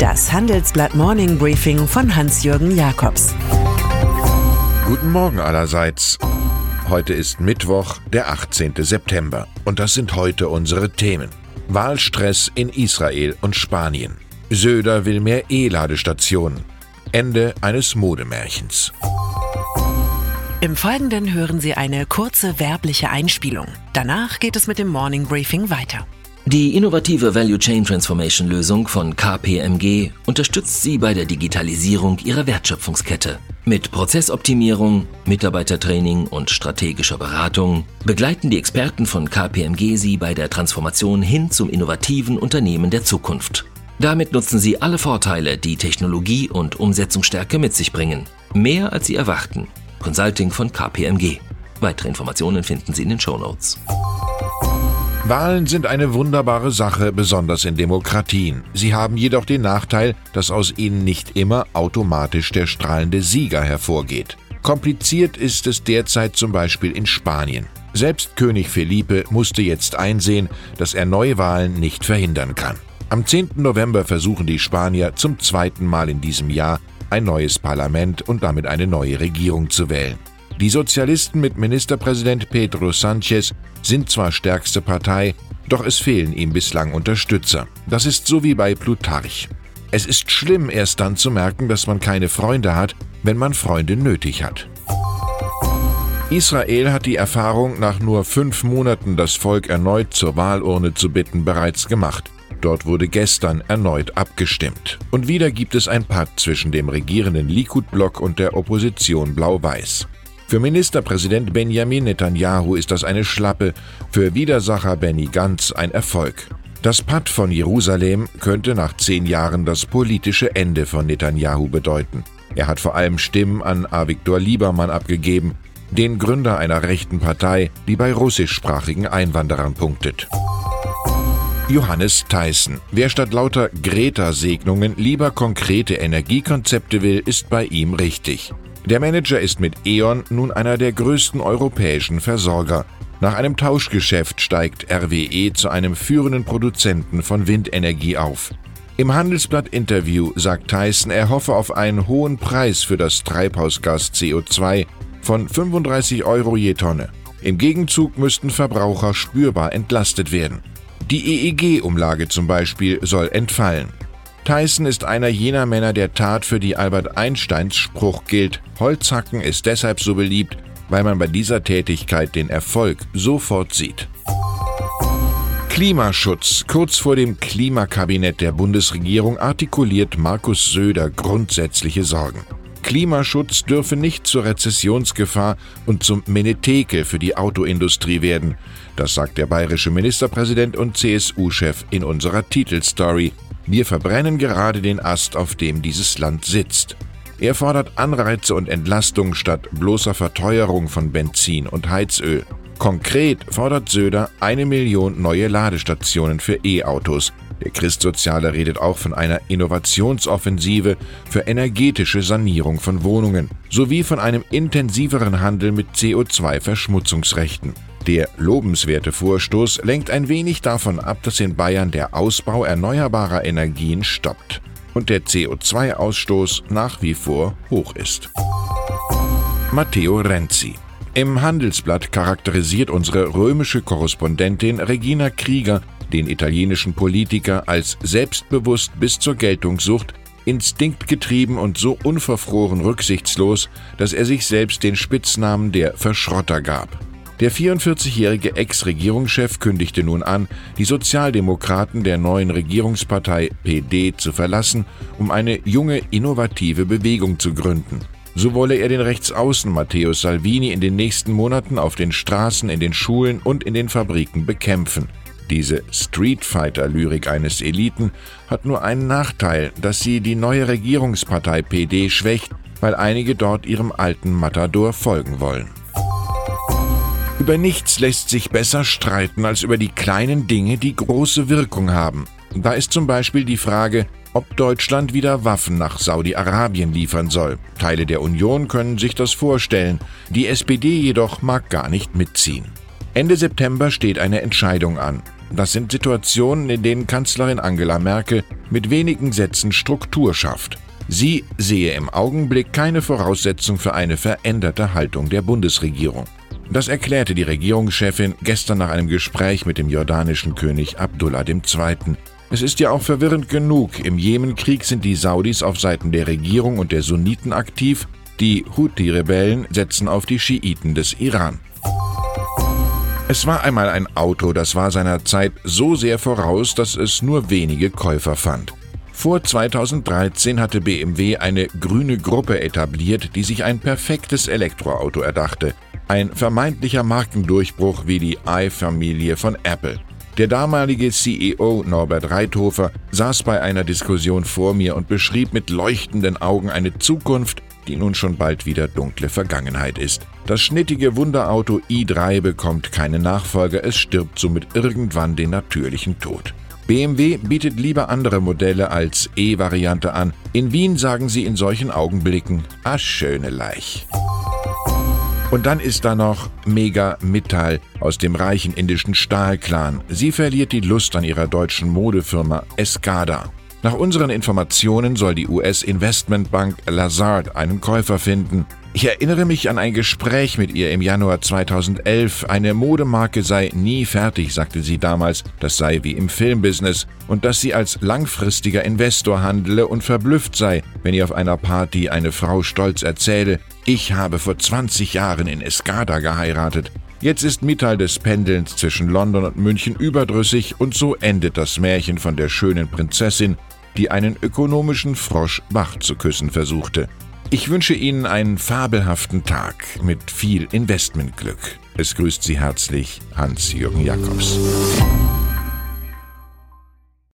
Das Handelsblatt Morning Briefing von Hans-Jürgen Jakobs. Guten Morgen allerseits. Heute ist Mittwoch, der 18. September. Und das sind heute unsere Themen. Wahlstress in Israel und Spanien. Söder will mehr E-Ladestationen. Ende eines Modemärchens. Im Folgenden hören Sie eine kurze werbliche Einspielung. Danach geht es mit dem Morning Briefing weiter. Die innovative Value Chain Transformation Lösung von KPMG unterstützt Sie bei der Digitalisierung Ihrer Wertschöpfungskette. Mit Prozessoptimierung, Mitarbeitertraining und strategischer Beratung begleiten die Experten von KPMG Sie bei der Transformation hin zum innovativen Unternehmen der Zukunft. Damit nutzen Sie alle Vorteile, die Technologie und Umsetzungsstärke mit sich bringen. Mehr als Sie erwarten. Consulting von KPMG. Weitere Informationen finden Sie in den Show Notes. Wahlen sind eine wunderbare Sache, besonders in Demokratien. Sie haben jedoch den Nachteil, dass aus ihnen nicht immer automatisch der strahlende Sieger hervorgeht. Kompliziert ist es derzeit zum Beispiel in Spanien. Selbst König Felipe musste jetzt einsehen, dass er Neuwahlen nicht verhindern kann. Am 10. November versuchen die Spanier zum zweiten Mal in diesem Jahr ein neues Parlament und damit eine neue Regierung zu wählen. Die Sozialisten mit Ministerpräsident Pedro Sánchez sind zwar stärkste Partei, doch es fehlen ihm bislang Unterstützer. Das ist so wie bei Plutarch. Es ist schlimm, erst dann zu merken, dass man keine Freunde hat, wenn man Freunde nötig hat. Israel hat die Erfahrung, nach nur fünf Monaten das Volk erneut zur Wahlurne zu bitten, bereits gemacht. Dort wurde gestern erneut abgestimmt. Und wieder gibt es ein Patt zwischen dem regierenden Likud-Block und der Opposition Blau-Weiß. Für Ministerpräsident Benjamin Netanyahu ist das eine Schlappe, für Widersacher Benny Gantz ein Erfolg. Das Patt von Jerusalem könnte nach zehn Jahren das politische Ende von Netanyahu bedeuten. Er hat vor allem Stimmen an Avigdor Liebermann abgegeben, den Gründer einer rechten Partei, die bei russischsprachigen Einwanderern punktet. Johannes Theissen. Wer statt lauter Greta-Segnungen lieber konkrete Energiekonzepte will, ist bei ihm richtig. Der Manager ist mit E.ON nun einer der größten europäischen Versorger. Nach einem Tauschgeschäft steigt RWE zu einem führenden Produzenten von Windenergie auf. Im Handelsblatt-Interview sagt Tyson, er hoffe auf einen hohen Preis für das Treibhausgas CO2 von 35 Euro je Tonne. Im Gegenzug müssten Verbraucher spürbar entlastet werden. Die EEG-Umlage zum Beispiel soll entfallen. Tyson ist einer jener Männer der Tat, für die Albert Einsteins Spruch gilt, Holzhacken ist deshalb so beliebt, weil man bei dieser Tätigkeit den Erfolg sofort sieht. Klimaschutz. Kurz vor dem Klimakabinett der Bundesregierung artikuliert Markus Söder grundsätzliche Sorgen. Klimaschutz dürfe nicht zur Rezessionsgefahr und zum Menetheke für die Autoindustrie werden. Das sagt der bayerische Ministerpräsident und CSU-Chef in unserer Titelstory. Wir verbrennen gerade den Ast, auf dem dieses Land sitzt. Er fordert Anreize und Entlastung statt bloßer Verteuerung von Benzin und Heizöl. Konkret fordert Söder eine Million neue Ladestationen für E-Autos. Der Christsoziale redet auch von einer Innovationsoffensive für energetische Sanierung von Wohnungen sowie von einem intensiveren Handel mit CO2-Verschmutzungsrechten. Der lobenswerte Vorstoß lenkt ein wenig davon ab, dass in Bayern der Ausbau erneuerbarer Energien stoppt und der CO2-Ausstoß nach wie vor hoch ist. Matteo Renzi im Handelsblatt charakterisiert unsere römische Korrespondentin Regina Krieger den italienischen Politiker als selbstbewusst bis zur Geltungssucht, instinktgetrieben und so unverfroren rücksichtslos, dass er sich selbst den Spitznamen der Verschrotter gab. Der 44-jährige Ex-Regierungschef kündigte nun an, die Sozialdemokraten der neuen Regierungspartei PD zu verlassen, um eine junge, innovative Bewegung zu gründen. So wolle er den Rechtsaußen Matteo Salvini in den nächsten Monaten auf den Straßen, in den Schulen und in den Fabriken bekämpfen. Diese Streetfighter-Lyrik eines Eliten hat nur einen Nachteil, dass sie die neue Regierungspartei PD schwächt, weil einige dort ihrem alten Matador folgen wollen. Über nichts lässt sich besser streiten als über die kleinen Dinge, die große Wirkung haben. Da ist zum Beispiel die Frage, ob Deutschland wieder Waffen nach Saudi-Arabien liefern soll. Teile der Union können sich das vorstellen, die SPD jedoch mag gar nicht mitziehen. Ende September steht eine Entscheidung an. Das sind Situationen, in denen Kanzlerin Angela Merkel mit wenigen Sätzen Struktur schafft. Sie sehe im Augenblick keine Voraussetzung für eine veränderte Haltung der Bundesregierung. Das erklärte die Regierungschefin gestern nach einem Gespräch mit dem jordanischen König Abdullah II. Es ist ja auch verwirrend genug. Im Jemenkrieg sind die Saudis auf Seiten der Regierung und der Sunniten aktiv, die Houthi-Rebellen setzen auf die Schiiten des Iran. Es war einmal ein Auto, das war seiner Zeit so sehr voraus, dass es nur wenige Käufer fand. Vor 2013 hatte BMW eine grüne Gruppe etabliert, die sich ein perfektes Elektroauto erdachte. Ein vermeintlicher Markendurchbruch wie die i-Familie von Apple. Der damalige CEO Norbert Reithofer saß bei einer Diskussion vor mir und beschrieb mit leuchtenden Augen eine Zukunft, die nun schon bald wieder dunkle Vergangenheit ist. Das schnittige Wunderauto i3 bekommt keinen Nachfolger, es stirbt somit irgendwann den natürlichen Tod. BMW bietet lieber andere Modelle als E-Variante an. In Wien sagen sie in solchen Augenblicken, a schöne Leich. Und dann ist da noch Mega Mittal aus dem reichen indischen Stahlclan. Sie verliert die Lust an ihrer deutschen Modefirma Escada. Nach unseren Informationen soll die US-Investmentbank Lazard einen Käufer finden. Ich erinnere mich an ein Gespräch mit ihr im Januar 2011. Eine Modemarke sei nie fertig, sagte sie damals. Das sei wie im Filmbusiness und dass sie als langfristiger Investor handele und verblüfft sei, wenn ihr auf einer Party eine Frau stolz erzähle, ich habe vor 20 Jahren in Escada geheiratet. Jetzt ist Mittal des Pendelns zwischen London und München überdrüssig und so endet das Märchen von der schönen Prinzessin, die einen ökonomischen Frosch wach zu küssen versuchte. Ich wünsche Ihnen einen fabelhaften Tag mit viel Investmentglück. Es grüßt Sie herzlich Hans-Jürgen Jakobs.